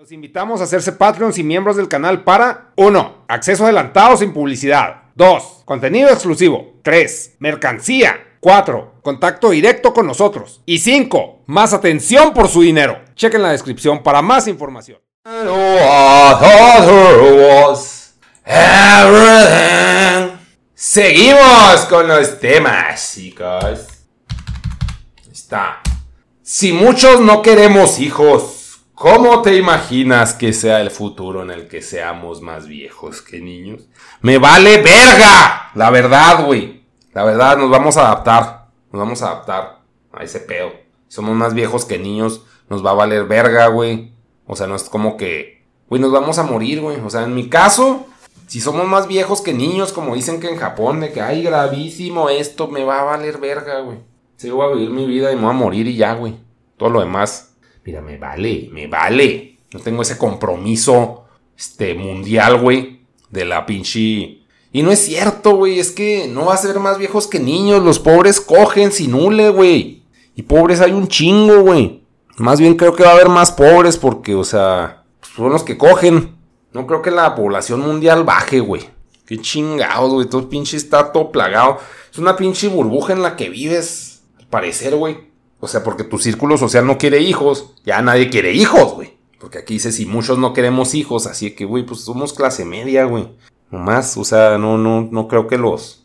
Los invitamos a hacerse Patreons y miembros del canal para 1. Acceso adelantado sin publicidad. 2. Contenido exclusivo. 3. Mercancía. 4. Contacto directo con nosotros. Y 5. Más atención por su dinero. Chequen la descripción para más información. Seguimos con los temas, chicos. Está. Si muchos no queremos hijos, ¿Cómo te imaginas que sea el futuro en el que seamos más viejos que niños? Me vale verga. La verdad, güey. La verdad, nos vamos a adaptar. Nos vamos a adaptar a ese pedo. Somos más viejos que niños. Nos va a valer verga, güey. O sea, no es como que... Güey, nos vamos a morir, güey. O sea, en mi caso, si somos más viejos que niños, como dicen que en Japón, de que, ay, gravísimo esto, me va a valer verga, güey. Sí, voy a vivir mi vida y me voy a morir y ya, güey. Todo lo demás mira, me vale, me vale. No tengo ese compromiso, este, mundial, güey, de la pinche... Y no es cierto, güey, es que no va a ser más viejos que niños. Los pobres cogen sin hule, güey. Y pobres hay un chingo, güey. Más bien creo que va a haber más pobres porque, o sea, pues, son los que cogen. No creo que la población mundial baje, güey. Qué chingados, güey. Todo pinche está todo plagado. Es una pinche burbuja en la que vives, al parecer, güey. O sea, porque tu círculo social no quiere hijos, ya nadie quiere hijos, güey. Porque aquí dice, si muchos no queremos hijos, así que, güey, pues somos clase media, güey. No más, o sea, no, no, no creo que los,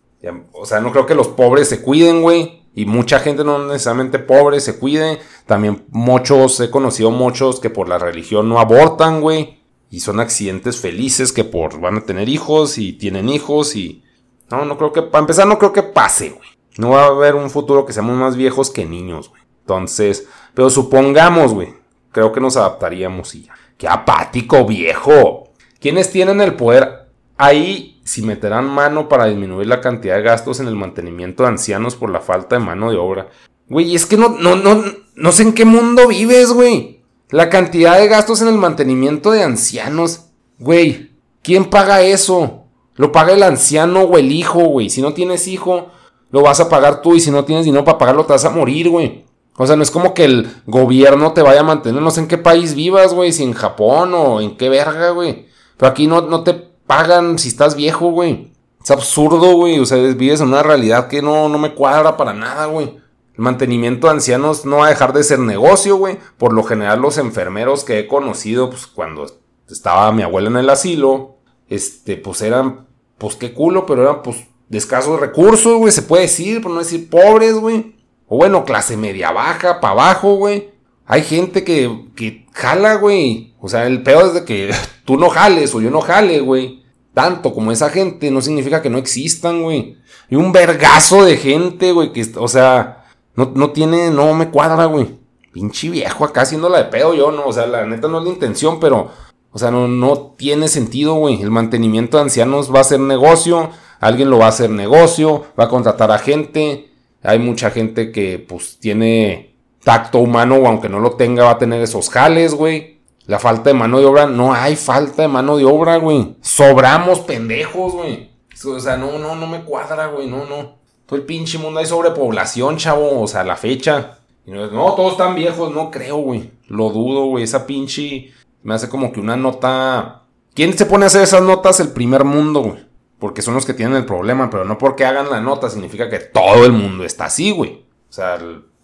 o sea, no creo que los pobres se cuiden, güey. Y mucha gente no necesariamente pobre se cuide. También muchos, he conocido muchos que por la religión no abortan, güey. Y son accidentes felices que por van a tener hijos y tienen hijos y... No, no creo que, para empezar, no creo que pase, güey. No va a haber un futuro que seamos más viejos que niños, güey. Entonces, pero supongamos, güey, creo que nos adaptaríamos y ya. ¡Qué apático, viejo! ¿Quiénes tienen el poder ahí si meterán mano para disminuir la cantidad de gastos en el mantenimiento de ancianos por la falta de mano de obra? Güey, es que no, no, no, no sé en qué mundo vives, güey. La cantidad de gastos en el mantenimiento de ancianos. Güey, ¿quién paga eso? Lo paga el anciano o el hijo, güey. Si no tienes hijo, lo vas a pagar tú y si no tienes dinero para pagarlo, te vas a morir, güey. O sea, no es como que el gobierno te vaya a mantener, no sé en qué país vivas, güey, si en Japón o en qué verga, güey. Pero aquí no, no te pagan si estás viejo, güey. Es absurdo, güey. O sea, vives en una realidad que no, no me cuadra para nada, güey. El mantenimiento de ancianos no va a dejar de ser negocio, güey. Por lo general, los enfermeros que he conocido, pues cuando estaba mi abuela en el asilo, este, pues eran, pues qué culo, pero eran, pues, de escasos recursos, güey. Se puede decir, por no decir pobres, güey. O bueno, clase media baja, para abajo, güey. Hay gente que, que jala, güey. O sea, el peor es de que tú no jales o yo no jale, güey. Tanto como esa gente no significa que no existan, güey. Y un vergazo de gente, güey, que, o sea, no, no tiene, no me cuadra, güey. Pinche viejo acá haciéndola de pedo yo, no, o sea, la neta no es la intención, pero, o sea, no, no tiene sentido, güey. El mantenimiento de ancianos va a ser negocio, alguien lo va a hacer negocio, va a contratar a gente, hay mucha gente que pues tiene tacto humano o aunque no lo tenga va a tener esos jales, güey. La falta de mano de obra, no hay falta de mano de obra, güey. Sobramos pendejos, güey. O sea, no, no, no me cuadra, güey, no, no. Todo el pinche mundo hay sobrepoblación, chavo, o sea, la fecha. Y no, no, todos están viejos, no creo, güey. Lo dudo, güey. Esa pinche me hace como que una nota... ¿Quién se pone a hacer esas notas? El primer mundo, güey porque son los que tienen el problema, pero no porque hagan la nota significa que todo el mundo está así, güey. O sea,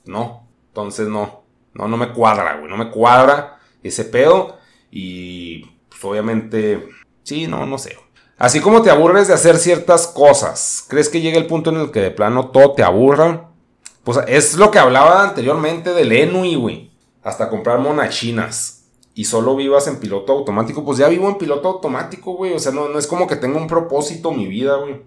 no. Entonces no, no, no me cuadra, güey, no me cuadra ese pedo y pues obviamente, sí, no, no sé. Así como te aburres de hacer ciertas cosas, ¿crees que llega el punto en el que de plano todo te aburra? Pues es lo que hablaba anteriormente del Enui, güey. Hasta comprar monachinas y solo vivas en piloto automático, pues ya vivo en piloto automático, güey. O sea, no, no es como que tenga un propósito mi vida, güey.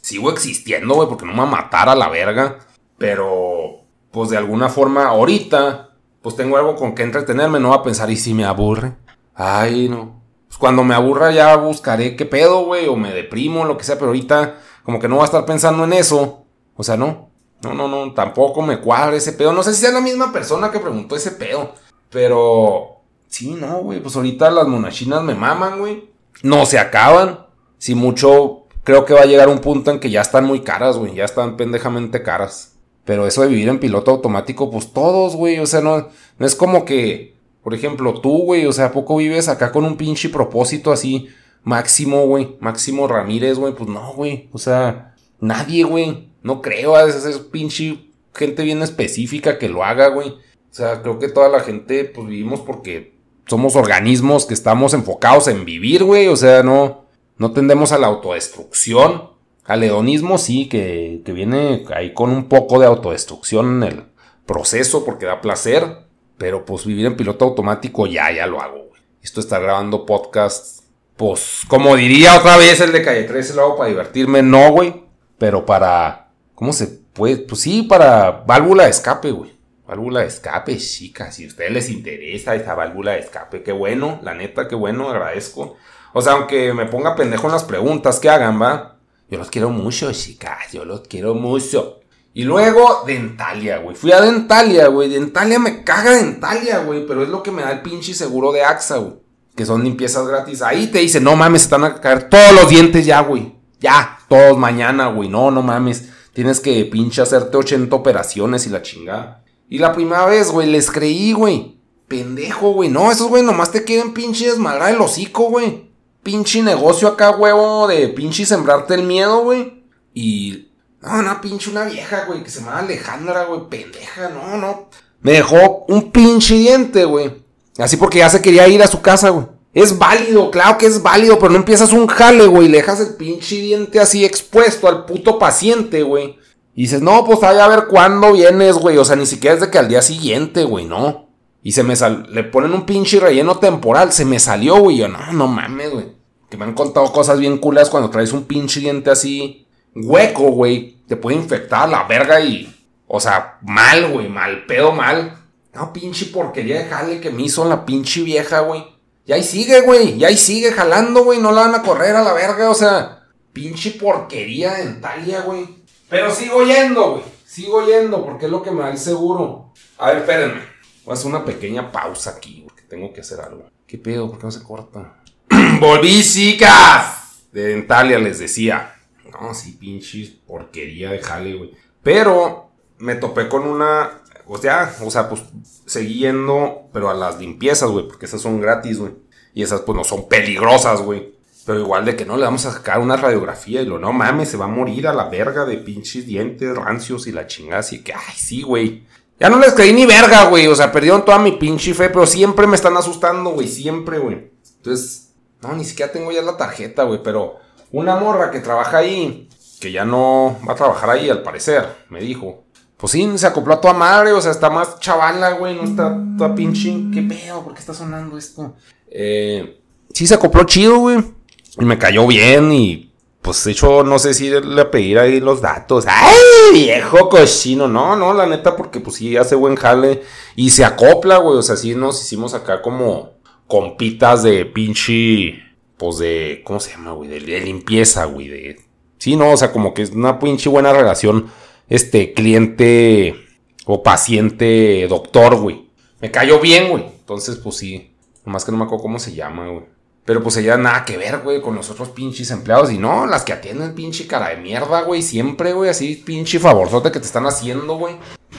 Sigo existiendo, güey, porque no me va a matar a la verga. Pero, pues de alguna forma, ahorita, pues tengo algo con que entretenerme. No va a pensar, ¿y si me aburre? Ay, no. Pues cuando me aburra ya buscaré qué pedo, güey, o me deprimo, lo que sea. Pero ahorita, como que no voy a estar pensando en eso. O sea, no. No, no, no, tampoco me cuadra ese pedo. No sé si sea la misma persona que preguntó ese pedo. Pero Sí, no, güey. Pues ahorita las monachinas me maman, güey. No se acaban. Si mucho, creo que va a llegar un punto en que ya están muy caras, güey. Ya están pendejamente caras. Pero eso de vivir en piloto automático, pues todos, güey. O sea, no, no es como que Por ejemplo, tú, güey, o sea, ¿a poco vives acá con un pinche propósito así? Máximo, güey. Máximo Ramírez, güey. Pues no, güey. O sea, nadie, güey. No creo. A veces es pinche gente bien específica que lo haga, güey. O sea, creo que toda la gente, pues vivimos porque somos organismos que estamos enfocados en vivir, güey. O sea, no, no tendemos a la autodestrucción. Al hedonismo sí, que, que viene ahí con un poco de autodestrucción en el proceso porque da placer. Pero pues vivir en piloto automático ya, ya lo hago, güey. Esto está grabando podcast. Pues, como diría otra vez el de Calle 13, lo hago para divertirme. No, güey. Pero para. ¿Cómo se puede? Pues sí, para válvula de escape, güey. Válvula de escape, chicas. Si a ustedes les interesa esa válvula de escape, qué bueno. La neta, qué bueno, agradezco. O sea, aunque me ponga pendejo en las preguntas que hagan, va. Yo los quiero mucho, chicas. Yo los quiero mucho. Y luego, Dentalia, güey. Fui a Dentalia, güey. Dentalia me caga Dentalia, güey. Pero es lo que me da el pinche seguro de AXA, güey. Que son limpiezas gratis. Ahí te dice, no mames, están a caer todos los dientes ya, güey. Ya, todos mañana, güey. No, no mames. Tienes que pinche hacerte 80 operaciones y la chingada. Y la primera vez, güey, les creí, güey. Pendejo, güey. No, esos, güey, nomás te quieren pinche desmadrar el hocico, güey. Pinche negocio acá, huevo, de pinche sembrarte el miedo, güey. Y no, no, pinche una vieja, güey, que se llama Alejandra, güey, pendeja, no, no. Me dejó un pinche diente, güey. Así porque ya se quería ir a su casa, güey. Es válido, claro que es válido, pero no empiezas un jale, güey, le dejas el pinche diente así expuesto al puto paciente, güey. Y dices, no, pues vaya a ver cuándo vienes, güey. O sea, ni siquiera es de que al día siguiente, güey, no. Y se me. Le ponen un pinche relleno temporal. Se me salió, güey. Yo, no, no mames, güey. Que me han contado cosas bien culas cuando traes un pinche diente así hueco, güey, te puede infectar la verga y. O sea, mal, güey, mal, pedo mal. No, pinche porquería de jale que me hizo la pinche vieja, güey. Y ahí sigue, güey, y ahí sigue jalando, güey, no la van a correr a la verga, o sea, pinche porquería dentalia, güey. Pero sigo yendo, güey, sigo yendo porque es lo que me da el seguro. A ver, espérenme. Voy a hacer una pequeña pausa aquí, porque tengo que hacer algo. ¿Qué pedo? ¿Por qué no se corta? ¡Volví, chicas! De Dentalia les decía. No, sí, pinches porquería de jale, güey. Pero me topé con una. O sea, o sea, pues seguí yendo, pero a las limpiezas, güey, porque esas son gratis, güey. Y esas, pues no son peligrosas, güey. Pero igual de que no le vamos a sacar una radiografía y lo, no mames, se va a morir a la verga de pinches dientes rancios y la chingada. Así que, ay, sí, güey. Ya no les creí ni verga, güey. O sea, perdieron toda mi pinche fe, pero siempre me están asustando, güey. Siempre, güey. Entonces, no, ni siquiera tengo ya la tarjeta, güey, pero una morra que trabaja ahí, que ya no va a trabajar ahí al parecer, me dijo. Pues sí, se acopló a tu madre, o sea, está más chavala, güey, no está toda pinche. ¿Qué pedo? ¿Por qué está sonando esto? Eh, sí, se acopló chido, güey. Y me cayó bien y pues de hecho no sé si le pedir ahí los datos. ¡Ay, viejo cochino! No, no, la neta, porque pues sí hace buen jale y se acopla, güey. O sea, sí nos hicimos acá como compitas de pinche pues de, ¿cómo se llama, güey? De, limpieza, güey. De, sí, no, o sea, como que es una pinche buena relación, este, cliente o paciente doctor, güey. Me cayó bien, güey. Entonces, pues sí. Nomás que no me acuerdo cómo se llama, güey. Pero pues ella nada que ver, güey, con los otros pinches empleados. Y no, las que atienden pinche cara de mierda, güey. Siempre, güey, así pinche favorzote que te están haciendo, güey.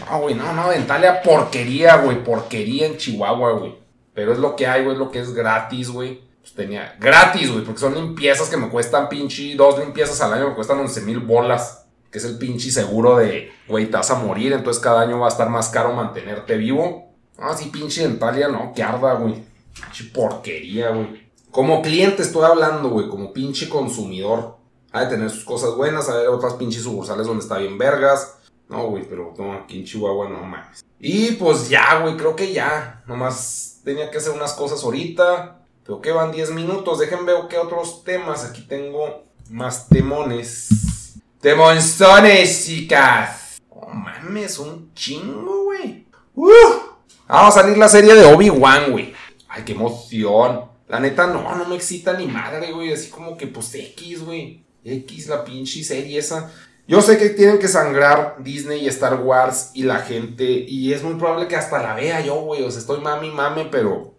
No, güey, no, no, dentalia porquería, güey. Porquería en Chihuahua, güey. Pero es lo que hay, güey, es lo que es gratis, güey pues tenía gratis, güey, porque son limpiezas que me cuestan pinche, dos limpiezas al año me cuestan 11 mil bolas, que es el pinche seguro de, güey, te vas a morir, entonces cada año va a estar más caro mantenerte vivo. Ah, sí, pinche dentalia, no, que arda, güey. Pinche porquería, güey. Como cliente estoy hablando, güey, como pinche consumidor. Ha de tener sus cosas buenas, hay otras pinches sucursales donde está bien vergas. No, güey, pero no, aquí en Chihuahua no mames. Y pues ya, güey, creo que ya. Nomás tenía que hacer unas cosas ahorita. Pero que van 10 minutos. Dejen ver qué otros temas. Aquí tengo más temones. Temonzones, chicas. Oh, mames, un chingo, güey. Ah, va a salir la serie de Obi-Wan, güey. Ay, qué emoción. La neta, no, no me excita ni madre, güey. Así como que, pues, X, güey. X, la pinche serie esa. Yo sé que tienen que sangrar Disney y Star Wars y la gente. Y es muy probable que hasta la vea yo, güey. O sea, estoy mami, mame, pero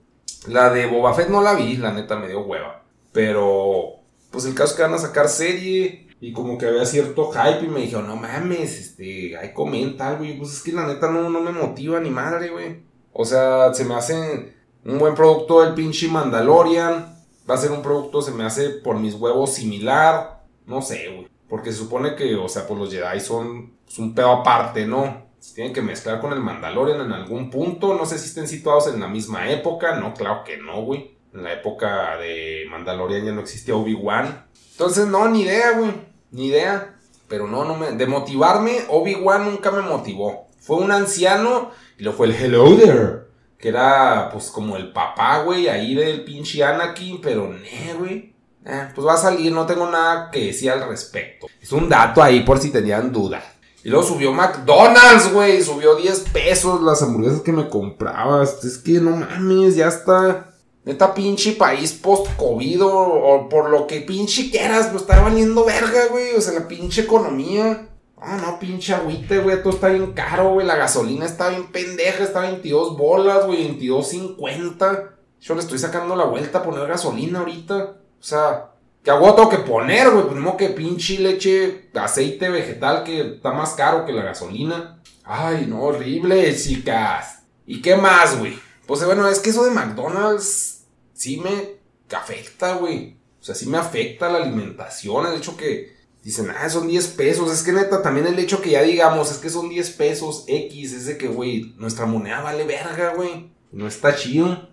la de Boba Fett no la vi, la neta me dio hueva. Pero, pues el caso es que van a sacar serie. Y como que había cierto hype y me dijo, no mames, este, hay comenta güey. Pues es que la neta no, no me motiva ni madre, güey. O sea, se me hacen Un buen producto del pinche Mandalorian. Va a ser un producto, se me hace por mis huevos similar. No sé, güey. Porque se supone que, o sea, pues los Jedi son un pedo aparte, ¿no? Se tienen que mezclar con el Mandalorian en algún punto. No sé si estén situados en la misma época. No, claro que no, güey. En la época de Mandalorian ya no existía Obi-Wan. Entonces, no, ni idea, güey. Ni idea. Pero no, no me. De motivarme, Obi-Wan nunca me motivó. Fue un anciano y lo fue el Hello there. Que era, pues, como el papá, güey, ahí del pinche Anakin. Pero, ne, güey. Eh, pues va a salir, no tengo nada que decir al respecto. Es un dato ahí por si tenían dudas. Y luego subió McDonald's, güey. Subió 10 pesos las hamburguesas que me comprabas. Es que no mames, ya está. Neta pinche país post-COVID o, por lo que pinche quieras, pues está valiendo verga, güey. O sea, la pinche economía. Ah, no, pinche agüite, güey. Todo está bien caro, güey. La gasolina está bien pendeja. Está 22 bolas, güey. 22.50. Yo le estoy sacando la vuelta a poner gasolina ahorita. O sea, que agua tengo que poner, güey. Pues no que pinche leche, aceite vegetal que está más caro que la gasolina. Ay, no, horrible, chicas. ¿Y qué más, güey? Pues bueno, es que eso de McDonald's sí me afecta, güey. O sea, sí me afecta la alimentación. El hecho que dicen, ah, son 10 pesos. Es que neta, también el hecho que ya digamos, es que son 10 pesos X. Es de que, güey, nuestra moneda vale verga, güey. No está chido.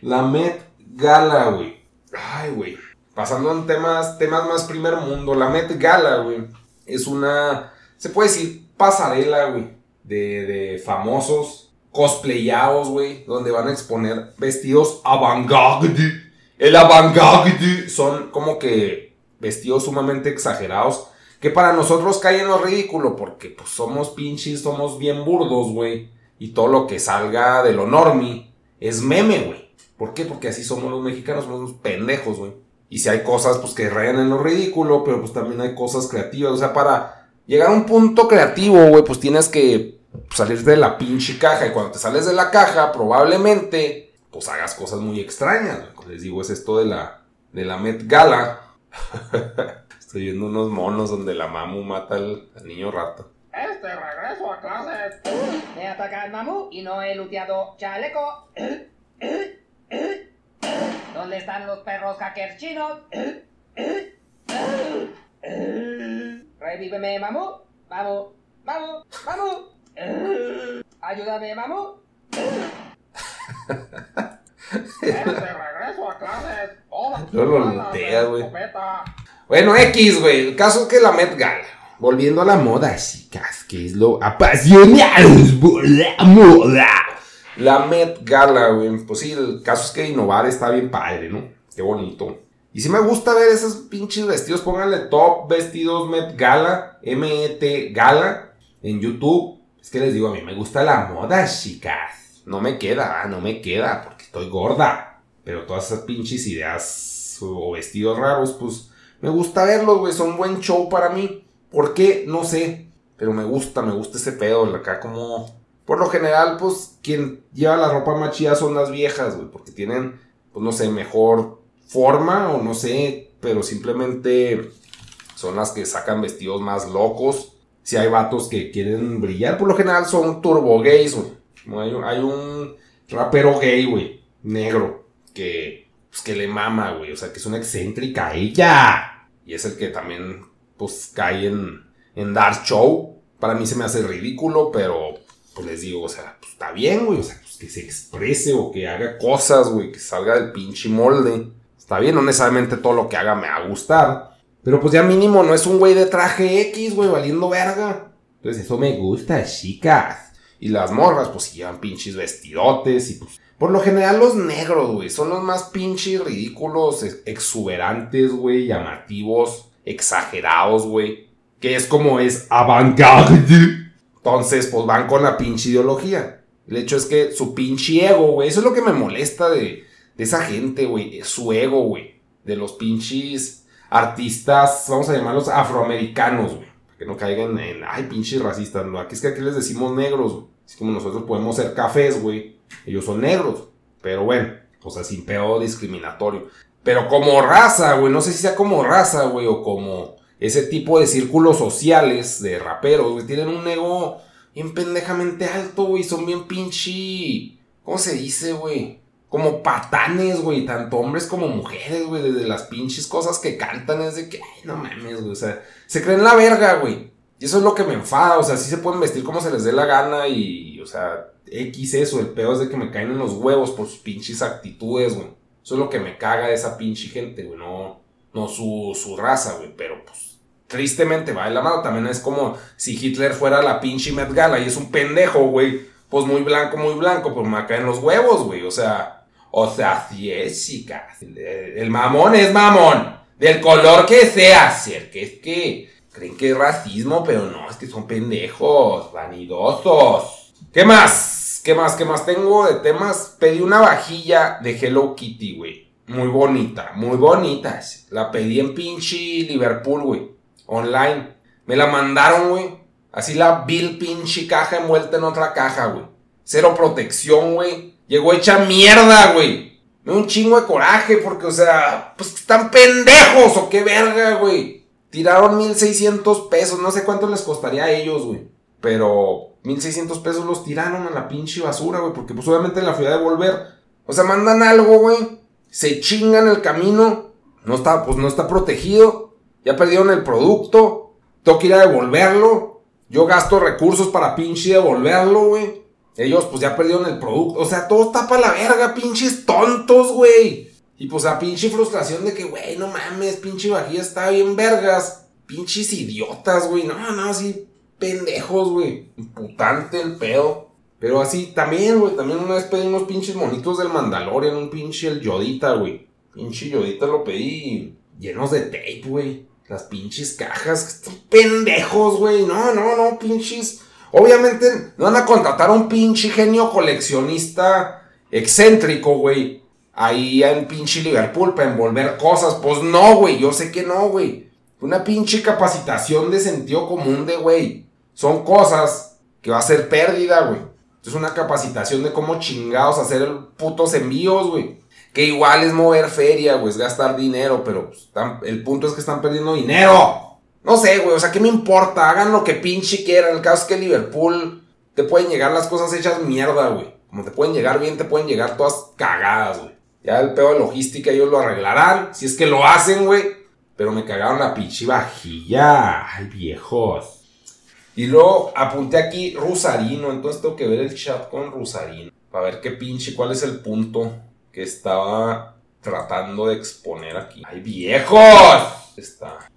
La Met Gala, güey. Ay, güey. Pasando en temas, temas más primer mundo, la Met Gala, güey, es una, se puede decir, pasarela, güey, de, de famosos cosplayados, güey, donde van a exponer vestidos avant-garde. El avant-garde son como que vestidos sumamente exagerados, que para nosotros caen en lo ridículo, porque pues somos pinches, somos bien burdos, güey, y todo lo que salga de lo normi es meme, güey. ¿Por qué? Porque así somos los mexicanos, somos unos pendejos, güey. Y si hay cosas pues que rayan en lo ridículo, pero pues también hay cosas creativas. O sea, para llegar a un punto creativo, güey, pues tienes que salir de la pinche caja. Y cuando te sales de la caja, probablemente pues hagas cosas muy extrañas. Les digo, es esto de la, de la Met Gala. Estoy viendo unos monos donde la mamu mata al, niño rato. Este regreso a clase. Me ataca el mamu y no he luteado chaleco. ¿Dónde están los perros hackers chinos? Revíveme, mamu. Vamos, vamos, vamos. Ayúdame, mamu. Regreso a clases. Güey. Bueno, X, güey. El caso es que la Met Gala. Volviendo a la moda, chicas, que es lo apasionados por la moda. La Met Gala, güey. Pues sí, el caso es que innovar está bien padre, ¿no? Qué bonito. Y si me gusta ver esos pinches vestidos, pónganle top vestidos Met Gala, M-E-T Gala, en YouTube. Es que les digo, a mí me gusta la moda, chicas. No me queda, no me queda, porque estoy gorda. Pero todas esas pinches ideas o vestidos raros, pues me gusta verlos, güey. Son buen show para mí. ¿Por qué? No sé. Pero me gusta, me gusta ese pedo. Acá como por lo general, pues, quien lleva la ropa más son las viejas, güey, porque tienen, pues, no sé, mejor forma o no sé, pero simplemente son las que sacan vestidos más locos. Si hay vatos que quieren brillar, por lo general son turbo gays, güey. Hay, un rapero gay, güey, negro, que, pues, que le mama, güey, o sea, que es una excéntrica ella. Y es el que también, pues, cae en, en Dark Show. Para mí se me hace ridículo, pero pues les digo, o sea, pues está bien, güey, o sea, pues que se exprese o que haga cosas, güey, que salga del pinche molde. Está bien, no necesariamente todo lo que haga me va a gustar. Pero pues ya mínimo no es un güey de traje X, güey, valiendo verga. Entonces eso me gusta, chicas. Y las morras, pues llevan pinches vestidotes y pues... Por lo general los negros, güey, son los más pinches ridículos, exuberantes, güey, llamativos, exagerados, güey. Que es como es avant-garde. Entonces, pues van con la pinche ideología. El hecho es que su pinche ego, güey, eso es lo que me molesta de, esa gente, güey, su ego, güey, de los pinches artistas, vamos a llamarlos afroamericanos, güey, que no caigan en, ay, pinches racistas, ¿no? aquí es que aquí les decimos negros, así como nosotros podemos ser cafés, güey, ellos son negros, pero bueno, o sea, sin pedo discriminatorio. Pero como raza, güey, no sé si sea como raza, güey, o como ese tipo de círculos sociales de raperos, güey, tienen un ego bien pendejamente alto, güey, son bien pinche... ¿Cómo se dice, güey? Como patanes, güey, tanto hombres como mujeres, güey, desde las pinches cosas que cantan, es de que, ay, no mames, güey, o sea, se creen la verga, güey. Y eso es lo que me enfada, o sea, sí se pueden vestir como se les dé la gana y, o sea, X eso, el peor es de que me caen en los huevos por sus pinches actitudes, güey. Eso es lo que me caga de esa pinche gente, güey, no, no su, su raza, güey, pero pues tristemente va de la mano. También es como si Hitler fuera la pinche Met Gala y es un pendejo, güey. Pues muy blanco, muy blanco, pues me caen los huevos, güey. O sea, o sea, sí es. El, mamón es mamón. Del color que sea. Si que es que creen que es racismo, pero no, es que son pendejos, vanidosos. ¿Qué más? ¿Qué más? ¿Qué más tengo de temas? Pedí una vajilla de Hello Kitty, güey. Muy bonita, muy bonita. La pedí en pinche Liverpool, güey. Online. Me la mandaron, güey. Así la vil pinche caja envuelta en otra caja, güey. Cero protección, güey. Llegó hecha mierda, güey. Me un chingo de coraje porque, o sea, pues están pendejos o qué verga, güey. Tiraron 1600 pesos. No sé cuánto les costaría a ellos, güey. Pero 1600 pesos los tiraron a la pinche basura, güey. Porque pues obviamente la fui a devolver. O sea, mandan algo, güey. Se chingan el camino. No está, pues no está protegido. Ya perdieron el producto. Tengo que ir a devolverlo. Yo gasto recursos para pinche devolverlo, güey. Ellos pues ya perdieron el producto. O sea, todo está para la verga, pinches tontos, güey. Y pues a pinche frustración de que, güey, no mames, pinche vajilla está bien vergas. Pinches idiotas, güey. No, no, así pendejos, güey. Imputante el pedo. Pero así también, güey. También una vez pedí unos pinches monitos del Mandalorian. Un pinche el Yodita, güey. Pinche Yodita lo pedí llenos de tape, güey. Las pinches cajas. Están pendejos, güey. No, no, no, pinches. Obviamente no van a contratar a un pinche genio coleccionista excéntrico, güey. Ahí en pinche Liverpool para envolver cosas. Pues no, güey. Yo sé que no, güey. Una pinche capacitación de sentido común de, güey. Son cosas que va a ser pérdida, güey. Es una capacitación de cómo chingados hacer putos envíos, güey. Que igual es mover feria, güey. Es gastar dinero, pero pues, el punto es que están perdiendo dinero. No sé, güey. O sea, ¿qué me importa? Hagan lo que pinche quieran. El caso es que Liverpool te pueden llegar las cosas hechas mierda, güey. Como te pueden llegar bien, te pueden llegar todas cagadas, güey. Ya el pedo de logística ellos lo arreglarán. Si es que lo hacen, güey. Pero me cagaron la pinche vajilla. Ay, viejos. Y luego apunté aquí Rusarino. Entonces tengo que ver el chat con Rusarino. Para ver qué pinche, cuál es el punto que estaba tratando de exponer aquí. ¡Ay, viejos! Está.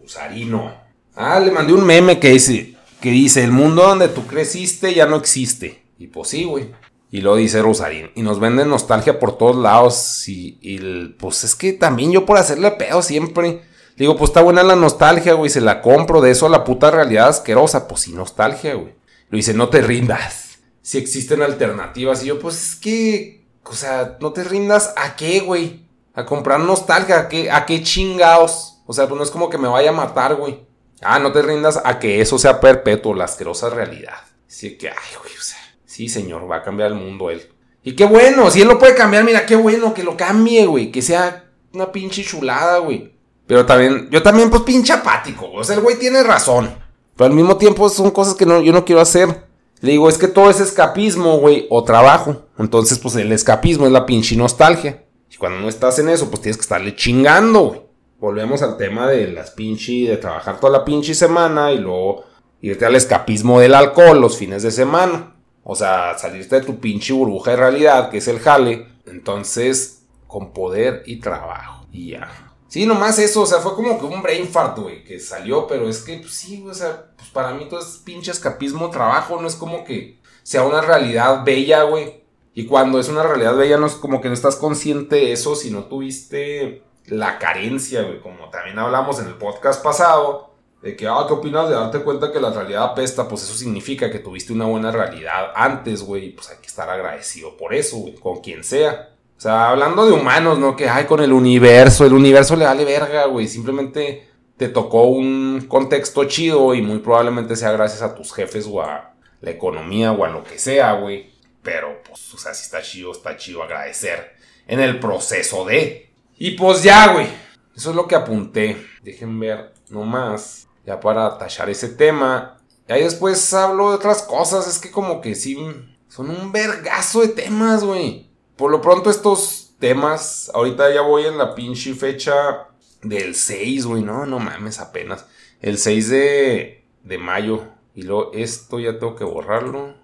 Rusarino. Ah, le mandé un meme que dice, que dice, el mundo donde tú creciste ya no existe. Y pues sí, güey. Y lo dice Rosarín. Y nos venden nostalgia por todos lados. Y, y, pues es que también yo por hacerle pedo siempre. Digo, pues está buena la nostalgia, güey. Se la compro. De eso a la puta realidad asquerosa. Pues sí, nostalgia, güey. Lo dice, no te rindas. Si existen alternativas. Y yo, pues es que. O sea, no te rindas. ¿A qué, güey? A comprar nostalgia. ¿A qué, a qué chingados? O sea, pues no es como que me vaya a matar, güey. Ah, no te rindas a que eso sea perpetuo, la asquerosa realidad. Así que, ay, güey, o sea. Sí, señor, va a cambiar el mundo él. Y qué bueno, si él lo puede cambiar, mira, qué bueno que lo cambie, güey. Que sea una pinche chulada, güey. Pero también, yo también, pues, pinche apático. O sea, el güey tiene razón. Pero al mismo tiempo son cosas que no, yo no quiero hacer. Le digo, es que todo es escapismo, güey, o trabajo. Entonces, pues, el escapismo es la pinche nostalgia. Y cuando no estás en eso, pues tienes que estarle chingando, güey. Volvemos al tema de las pinche, de trabajar toda la pinche semana y luego irte al escapismo del alcohol los fines de semana. O sea, salirte de tu pinche burbuja de realidad, que es el jale. Entonces, con poder y trabajo. Y ya. Sí, nomás eso, o sea, fue como que un brain fart, güey, que salió, pero es que, pues sí, o sea, pues para mí todo es pinche escapismo, trabajo, no es como que sea una realidad bella, güey. Y cuando es una realidad bella, no es como que no estás consciente de eso si no tuviste la carencia, güey, como también hablamos en el podcast pasado de que, ah, ¿qué opinas de darte cuenta que la realidad apesta? Pues eso significa que tuviste una buena realidad antes, güey. Pues hay que estar agradecido por eso, güey, con quien sea. O sea, hablando de humanos, ¿no? Que, ay, con el universo, el universo le vale verga, güey. Simplemente te tocó un contexto chido y muy probablemente sea gracias a tus jefes o a la economía o a lo que sea, güey. Pero, pues, o sea, si está chido, está chido agradecer en el proceso de. Y pues ya, güey. Eso es lo que apunté. Dejen ver nomás ya para tachar ese tema. Y ahí después hablo de otras cosas, es que como que sí, son un vergazo de temas, güey. Por lo pronto estos temas, ahorita ya voy en la pinche fecha del 6, güey, no, no mames, apenas. El 6 de, de mayo. Y luego esto ya tengo que borrarlo.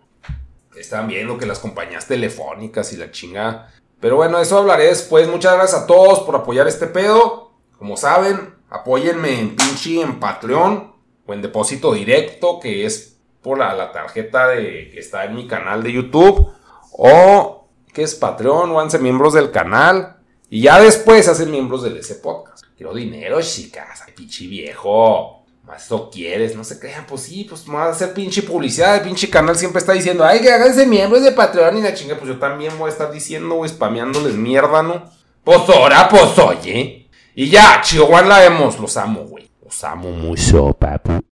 Están viendo que las compañías telefónicas y la chingada. Pero bueno, eso hablaré después. Muchas gracias a todos por apoyar este pedo. Como saben, apóyenme en pinche en Patreon o en depósito directo, que es por la, la tarjeta de, que está en mi canal de YouTube. O que es Patreon, o hanse miembros del canal. Y ya después hacen miembros del ese podcast. Quiero dinero, chicas. Ay, pinche viejo. Más eso quieres, no se crean, pues sí, pues vamos a hacer pinche publicidad. El pinche canal siempre está diciendo, ay, que háganse miembros de Patreon y la chinga. Pues yo también voy a estar diciendo, güey, spameándoles mierda, ¿no? Pues ahora, pues oye. Y ya, Chihuahua la vemos. Los amo, güey. Los amo mucho, papu.